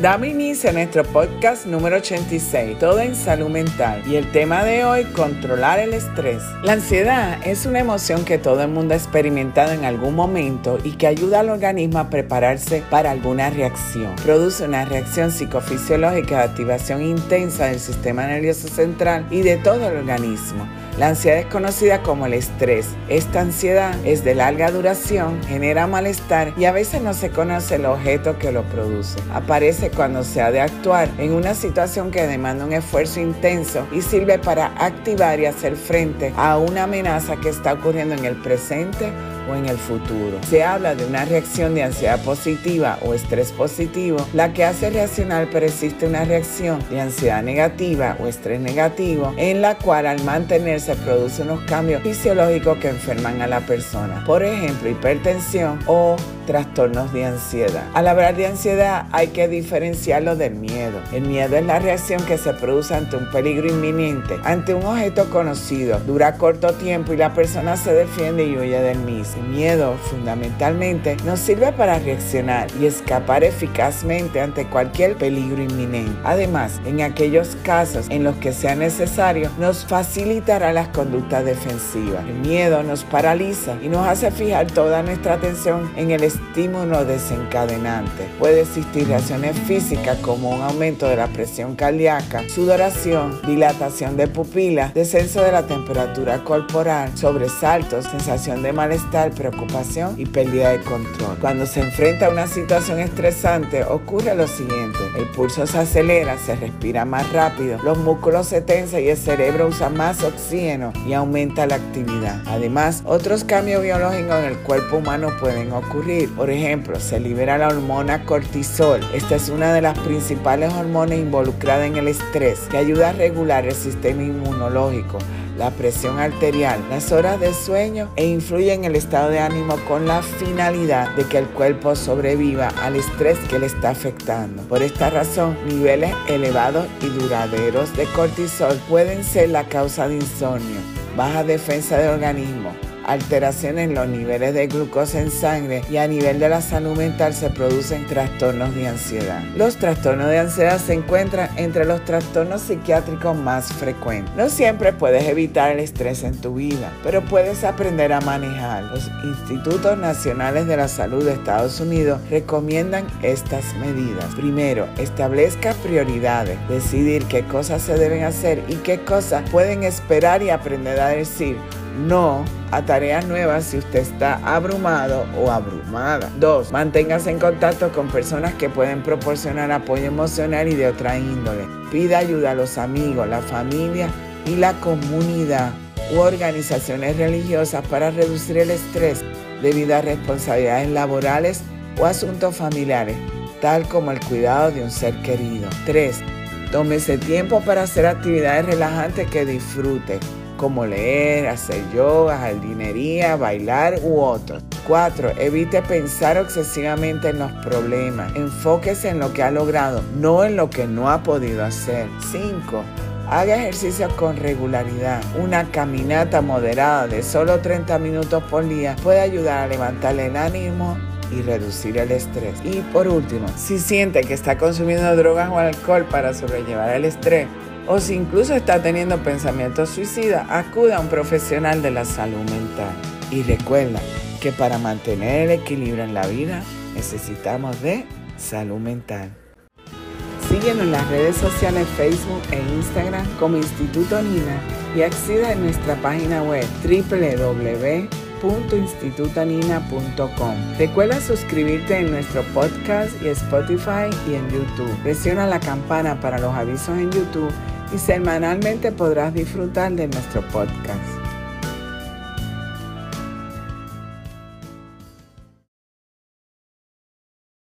Damos inicio a nuestro podcast número 86, todo en salud mental. Y el tema de hoy, controlar el estrés. La ansiedad es una emoción que todo el mundo ha experimentado en algún momento y que ayuda al organismo a prepararse para alguna reacción. Produce una reacción psicofisiológica de activación intensa del sistema nervioso central y de todo el organismo. La ansiedad es conocida como el estrés. Esta ansiedad es de larga duración, genera malestar y a veces no se conoce el objeto que lo produce. Aparece cuando se ha de actuar en una situación que demanda un esfuerzo intenso y sirve para activar y hacer frente a una amenaza que está ocurriendo en el presente o en el futuro. Se habla de una reacción de ansiedad positiva o estrés positivo, la que hace reaccionar, pero existe una reacción de ansiedad negativa o estrés negativo, en la cual al mantenerse produce unos cambios fisiológicos que enferman a la persona. Por ejemplo, hipertensión o trastornos de ansiedad. Al hablar de ansiedad hay que diferenciarlo del miedo. El miedo es la reacción que se produce ante un peligro inminente, ante un objeto conocido. Dura corto tiempo y la persona se defiende y huye del mismo. El miedo fundamentalmente nos sirve para reaccionar y escapar eficazmente ante cualquier peligro inminente. Además, en aquellos casos en los que sea necesario, nos facilitará las conductas defensivas. El miedo nos paraliza y nos hace fijar toda nuestra atención en el estímulo desencadenante. Puede existir reacciones físicas como un aumento de la presión cardíaca, sudoración, dilatación de pupilas, descenso de la temperatura corporal, sobresaltos, sensación de malestar, preocupación y pérdida de control. Cuando se enfrenta a una situación estresante ocurre lo siguiente. El pulso se acelera, se respira más rápido, los músculos se tensan y el cerebro usa más oxígeno y aumenta la actividad. Además, otros cambios biológicos en el cuerpo humano pueden ocurrir por ejemplo, se libera la hormona cortisol. Esta es una de las principales hormonas involucradas en el estrés que ayuda a regular el sistema inmunológico, la presión arterial, las horas de sueño e influye en el estado de ánimo con la finalidad de que el cuerpo sobreviva al estrés que le está afectando. Por esta razón, niveles elevados y duraderos de cortisol pueden ser la causa de insomnio, baja defensa del organismo, alteraciones en los niveles de glucosa en sangre y a nivel de la salud mental se producen trastornos de ansiedad. Los trastornos de ansiedad se encuentran entre los trastornos psiquiátricos más frecuentes. No siempre puedes evitar el estrés en tu vida, pero puedes aprender a manejar. Los Institutos Nacionales de la Salud de Estados Unidos recomiendan estas medidas. Primero, establezca prioridades, decidir qué cosas se deben hacer y qué cosas pueden esperar y aprender a decir no a tareas nuevas si usted está abrumado o abrumada. 2. Manténgase en contacto con personas que pueden proporcionar apoyo emocional y de otra índole. Pida ayuda a los amigos, la familia y la comunidad u organizaciones religiosas para reducir el estrés debido a responsabilidades laborales o asuntos familiares, tal como el cuidado de un ser querido. 3. Tómese tiempo para hacer actividades relajantes que disfrute como leer, hacer yoga, jardinería, bailar u otros. 4. Evite pensar excesivamente en los problemas. Enfóquese en lo que ha logrado, no en lo que no ha podido hacer. 5. Haga ejercicio con regularidad. Una caminata moderada de solo 30 minutos por día puede ayudar a levantar el ánimo y reducir el estrés. Y por último, si siente que está consumiendo drogas o alcohol para sobrellevar el estrés, o si incluso está teniendo pensamientos suicidas, acude a un profesional de la salud mental. Y recuerda que para mantener el equilibrio en la vida necesitamos de salud mental. Síguenos en las redes sociales Facebook e Instagram como Instituto Nina y accede a nuestra página web www.institutonina.com. Recuerda suscribirte en nuestro podcast y Spotify y en YouTube. Presiona la campana para los avisos en YouTube y semanalmente podrás disfrutar de nuestro podcast.